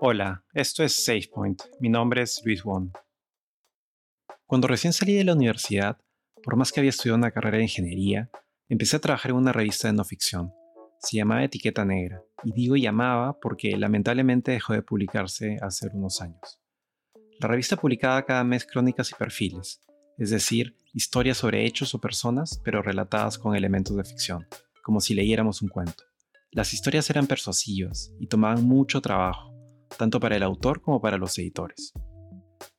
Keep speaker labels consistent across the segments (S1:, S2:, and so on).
S1: Hola, esto es SafePoint. Mi nombre es Luis Won. Cuando recién salí de la universidad, por más que había estudiado una carrera de ingeniería, empecé a trabajar en una revista de no ficción. Se llamaba Etiqueta Negra, y digo llamaba porque lamentablemente dejó de publicarse hace unos años. La revista publicaba cada mes crónicas y perfiles, es decir, historias sobre hechos o personas, pero relatadas con elementos de ficción, como si leyéramos un cuento. Las historias eran persuasivas y tomaban mucho trabajo, tanto para el autor como para los editores.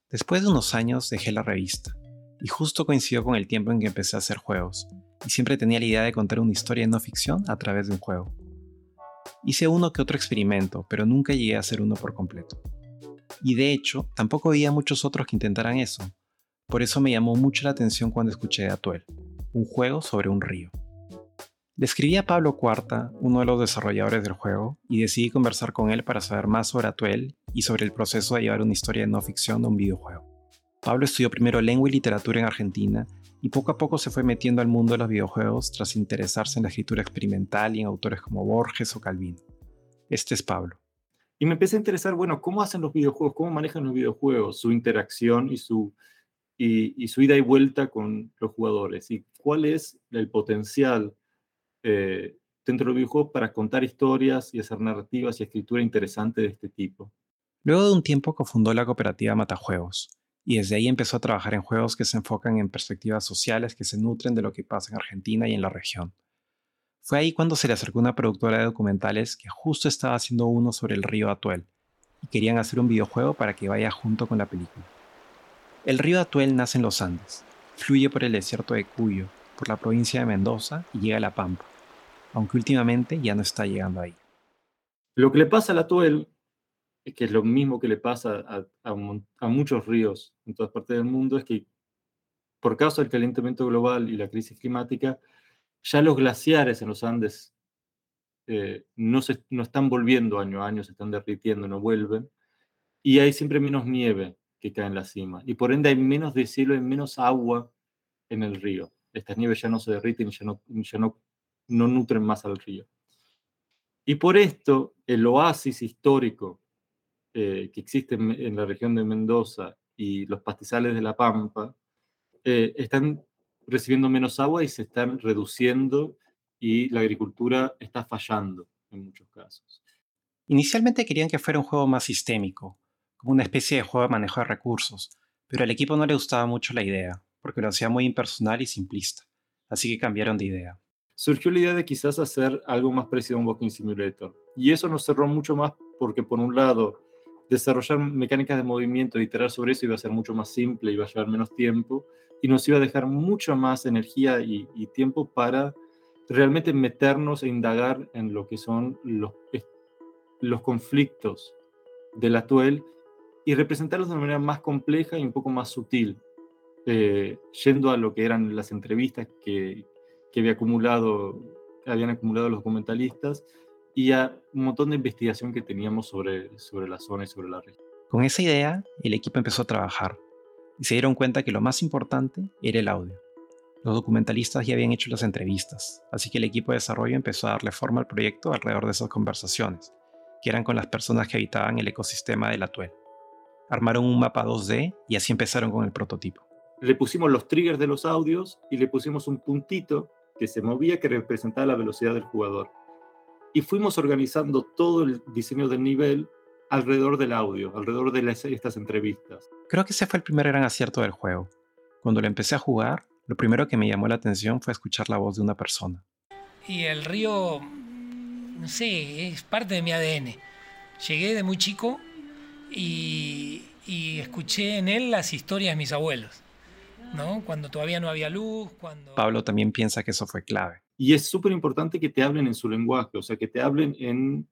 S1: Después de unos años dejé la revista, y justo coincidió con el tiempo en que empecé a hacer juegos, y siempre tenía la idea de contar una historia no ficción a través de un juego. Hice uno que otro experimento, pero nunca llegué a hacer uno por completo. Y de hecho, tampoco había muchos otros que intentaran eso. Por eso me llamó mucho la atención cuando escuché de Atuel, un juego sobre un río. Le escribí a Pablo Cuarta, uno de los desarrolladores del juego, y decidí conversar con él para saber más sobre Atuel y sobre el proceso de llevar una historia de no ficción a un videojuego. Pablo estudió primero lengua y literatura en Argentina y poco a poco se fue metiendo al mundo de los videojuegos tras interesarse en la escritura experimental y en autores como Borges o Calvino. Este es Pablo.
S2: Y me empecé a interesar, bueno, cómo hacen los videojuegos, cómo manejan los videojuegos, su interacción y su, y su ida y vuelta con los jugadores, y cuál es el potencial eh, dentro de los videojuegos para contar historias y hacer narrativas y escritura interesante de este tipo.
S1: Luego de un tiempo cofundó la cooperativa Matajuegos, y desde ahí empezó a trabajar en juegos que se enfocan en perspectivas sociales que se nutren de lo que pasa en Argentina y en la región. Fue ahí cuando se le acercó una productora de documentales que justo estaba haciendo uno sobre el río Atuel, y querían hacer un videojuego para que vaya junto con la película. El río Atuel nace en los Andes, fluye por el desierto de Cuyo, por la provincia de Mendoza y llega a La Pampa, aunque últimamente ya no está llegando ahí.
S2: Lo que le pasa al Atuel, que es lo mismo que le pasa a, a, muchos ríos en todas partes del mundo, es que por causa del calentamiento global y la crisis climática, ya los glaciares en los Andes eh, no, se, no están volviendo año a año, se están derritiendo, no vuelven, y hay siempre menos nieve que cae en la cima, y por ende hay menos deshielo y menos agua en el río estas nieves ya no se derriten ya no, ya no, no nutren más al río. Y por esto, el oasis histórico eh, que existe en, la región de Mendoza y los pastizales de la Pampa eh, están recibiendo menos agua y se están reduciendo y la agricultura está fallando en muchos casos.
S1: Inicialmente querían que fuera un juego más sistémico, como una especie de juego de manejo de recursos, pero al equipo no le gustaba mucho la idea porque lo hacía muy impersonal y simplista, así que cambiaron de idea.
S2: Surgió la idea de quizás hacer algo más parecido a un Walking Simulator, y eso nos cerró mucho más porque por un lado, desarrollar mecánicas de movimiento iterar sobre eso iba a ser mucho más simple, iba a llevar menos tiempo, y nos iba a dejar mucho más energía y, tiempo para realmente meternos e indagar en lo que son los, los conflictos de la Tuel y representarlos de una manera más compleja y un poco más sutil, eh, yendo a lo que eran las entrevistas que, que había acumulado, habían acumulado los documentalistas y a un montón de investigación que teníamos sobre, sobre la zona y sobre la región.
S1: Con esa idea, el equipo empezó a trabajar y se dieron cuenta que lo más importante era el audio. Los documentalistas ya habían hecho las entrevistas, así que el equipo de desarrollo empezó a darle forma al proyecto alrededor de esas conversaciones, que eran con las personas que habitaban el ecosistema de la Tuel. Armaron un mapa 2D y así empezaron con el prototipo
S2: le pusimos los triggers de los audios y le pusimos un puntito que se movía que representaba la velocidad del jugador. Y fuimos organizando todo el diseño del nivel alrededor del audio, alrededor de estas entrevistas.
S1: Creo que ese fue el primer gran acierto del juego. Cuando lo empecé a jugar, lo primero que me llamó la atención fue escuchar la voz de una persona.
S3: Y el río, no sé, es parte de mi ADN. Llegué de muy chico y, y escuché en él las historias de mis abuelos. ¿No? Cuando todavía no había luz, cuando...
S1: Pablo también piensa que eso fue clave.
S2: Y es súper importante que te hablen en su lenguaje, o sea, que te hablen en,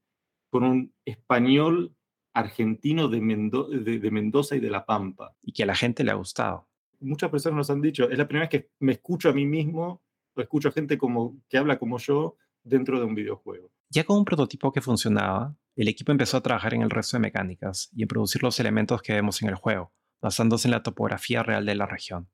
S2: con un español argentino de, de, Mendoza y de La Pampa.
S1: Y que a la gente le ha gustado.
S2: Muchas personas nos han dicho, es la primera vez que me escucho a mí mismo, o escucho a gente como, que habla como yo dentro de un videojuego.
S1: Ya con un prototipo que funcionaba, el equipo empezó a trabajar en el resto de mecánicas y en producir los elementos que vemos en el juego, basándose en la topografía real de la región.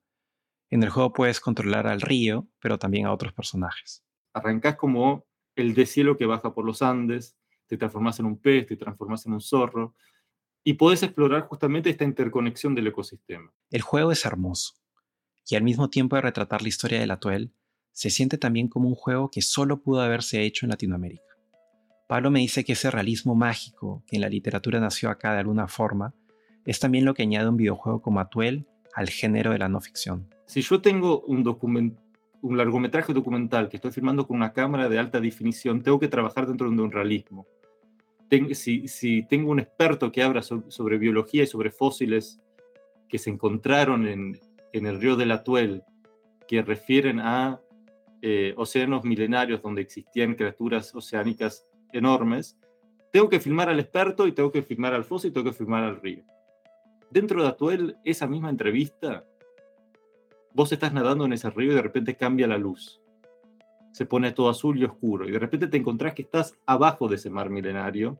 S1: En el juego puedes controlar al río, pero también a otros personajes.
S2: Arrancás como el deshielo que baja por los Andes, te transformas en un pez, te transformas en un zorro, y podés explorar justamente esta interconexión del ecosistema.
S1: El juego es hermoso y al mismo tiempo de retratar la historia del Atuel, se siente también como un juego que solo pudo haberse hecho en Latinoamérica. Pablo me dice que ese realismo mágico que en la literatura nació acá de alguna forma es también lo que añade un videojuego como Atuel al género de la no ficción.
S2: Si yo tengo un, un largometraje documental que estoy filmando con una cámara de alta definición, tengo que trabajar dentro de un realismo si, tengo un experto que habla sobre, biología y sobre fósiles que se encontraron en, el río del Atuel, que refieren a eh, océanos milenarios donde existían criaturas oceánicas enormes, tengo que filmar al experto y tengo que filmar al fósil y tengo que filmar al río. Dentro de Atuel, esa misma entrevista, vos estás nadando en ese río y de repente cambia la luz se pone todo azul y oscuro. Y de repente te encontrás que estás abajo de ese mar milenario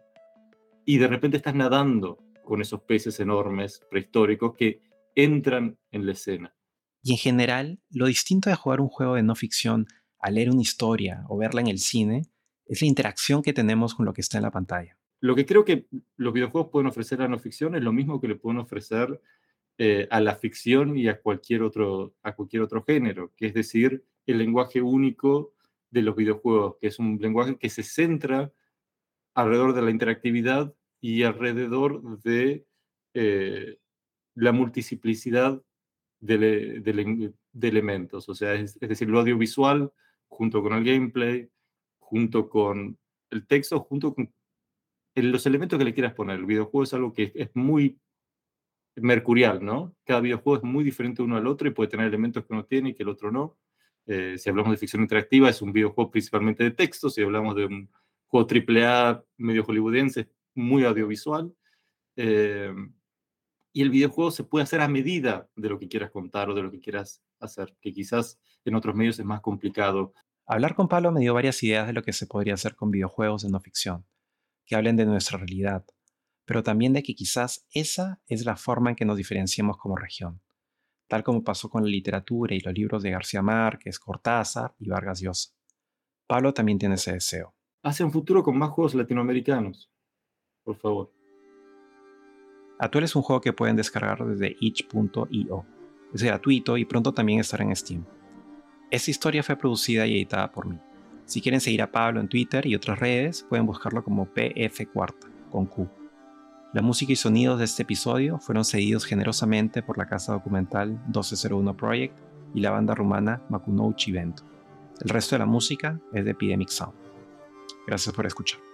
S2: y de repente estás nadando con esos peces enormes prehistóricos que entran en la escena.
S1: Y en general, lo distinto de jugar un juego de no ficción a leer una historia o verla en el cine es la interacción que tenemos con lo que está en la pantalla.
S2: Lo que creo que los videojuegos pueden ofrecer a la no ficción es lo mismo que le pueden ofrecer eh, a la ficción y a cualquier, otro, a cualquier otro género, que es decir, el lenguaje único de los videojuegos, que es un lenguaje que se centra alrededor de la interactividad y alrededor de eh, la multiplicidad de, elementos. O sea, es, decir, lo audiovisual junto con el gameplay, junto con el texto, junto con los elementos que le quieras poner. El videojuego es algo que es muy mercurial, ¿no? Cada videojuego es muy diferente uno al otro y puede tener elementos que uno tiene y que el otro no. Eh, si hablamos de ficción interactiva, es un videojuego principalmente de texto. Si hablamos de un juego AAA medio hollywoodense, muy audiovisual. Eh, y el videojuego se puede hacer a medida de lo que quieras contar o de lo que quieras hacer, que quizás en otros medios es más complicado.
S1: Hablar con Pablo me dio varias ideas de lo que se podría hacer con videojuegos de no ficción, que hablen de nuestra realidad, pero también de que quizás esa es la forma en que nos diferenciamos como región tal como pasó con la literatura y los libros de García Márquez, Cortázar y Vargas Llosa. Pablo también tiene ese deseo.
S2: Hace un futuro con más juegos latinoamericanos, por favor.
S1: Atuel es un juego que pueden descargar desde itch.io. Es gratuito y pronto también estará en Steam. Esta historia fue producida y editada por mí. Si quieren seguir a Pablo en Twitter y otras redes, pueden buscarlo como PF Cuarta, con Q. La música y sonidos de este episodio fueron cedidos generosamente por la casa documental 1201 Project y la banda rumana Makunouchi Vento. El resto de la música es de Epidemic Sound. Gracias por escuchar.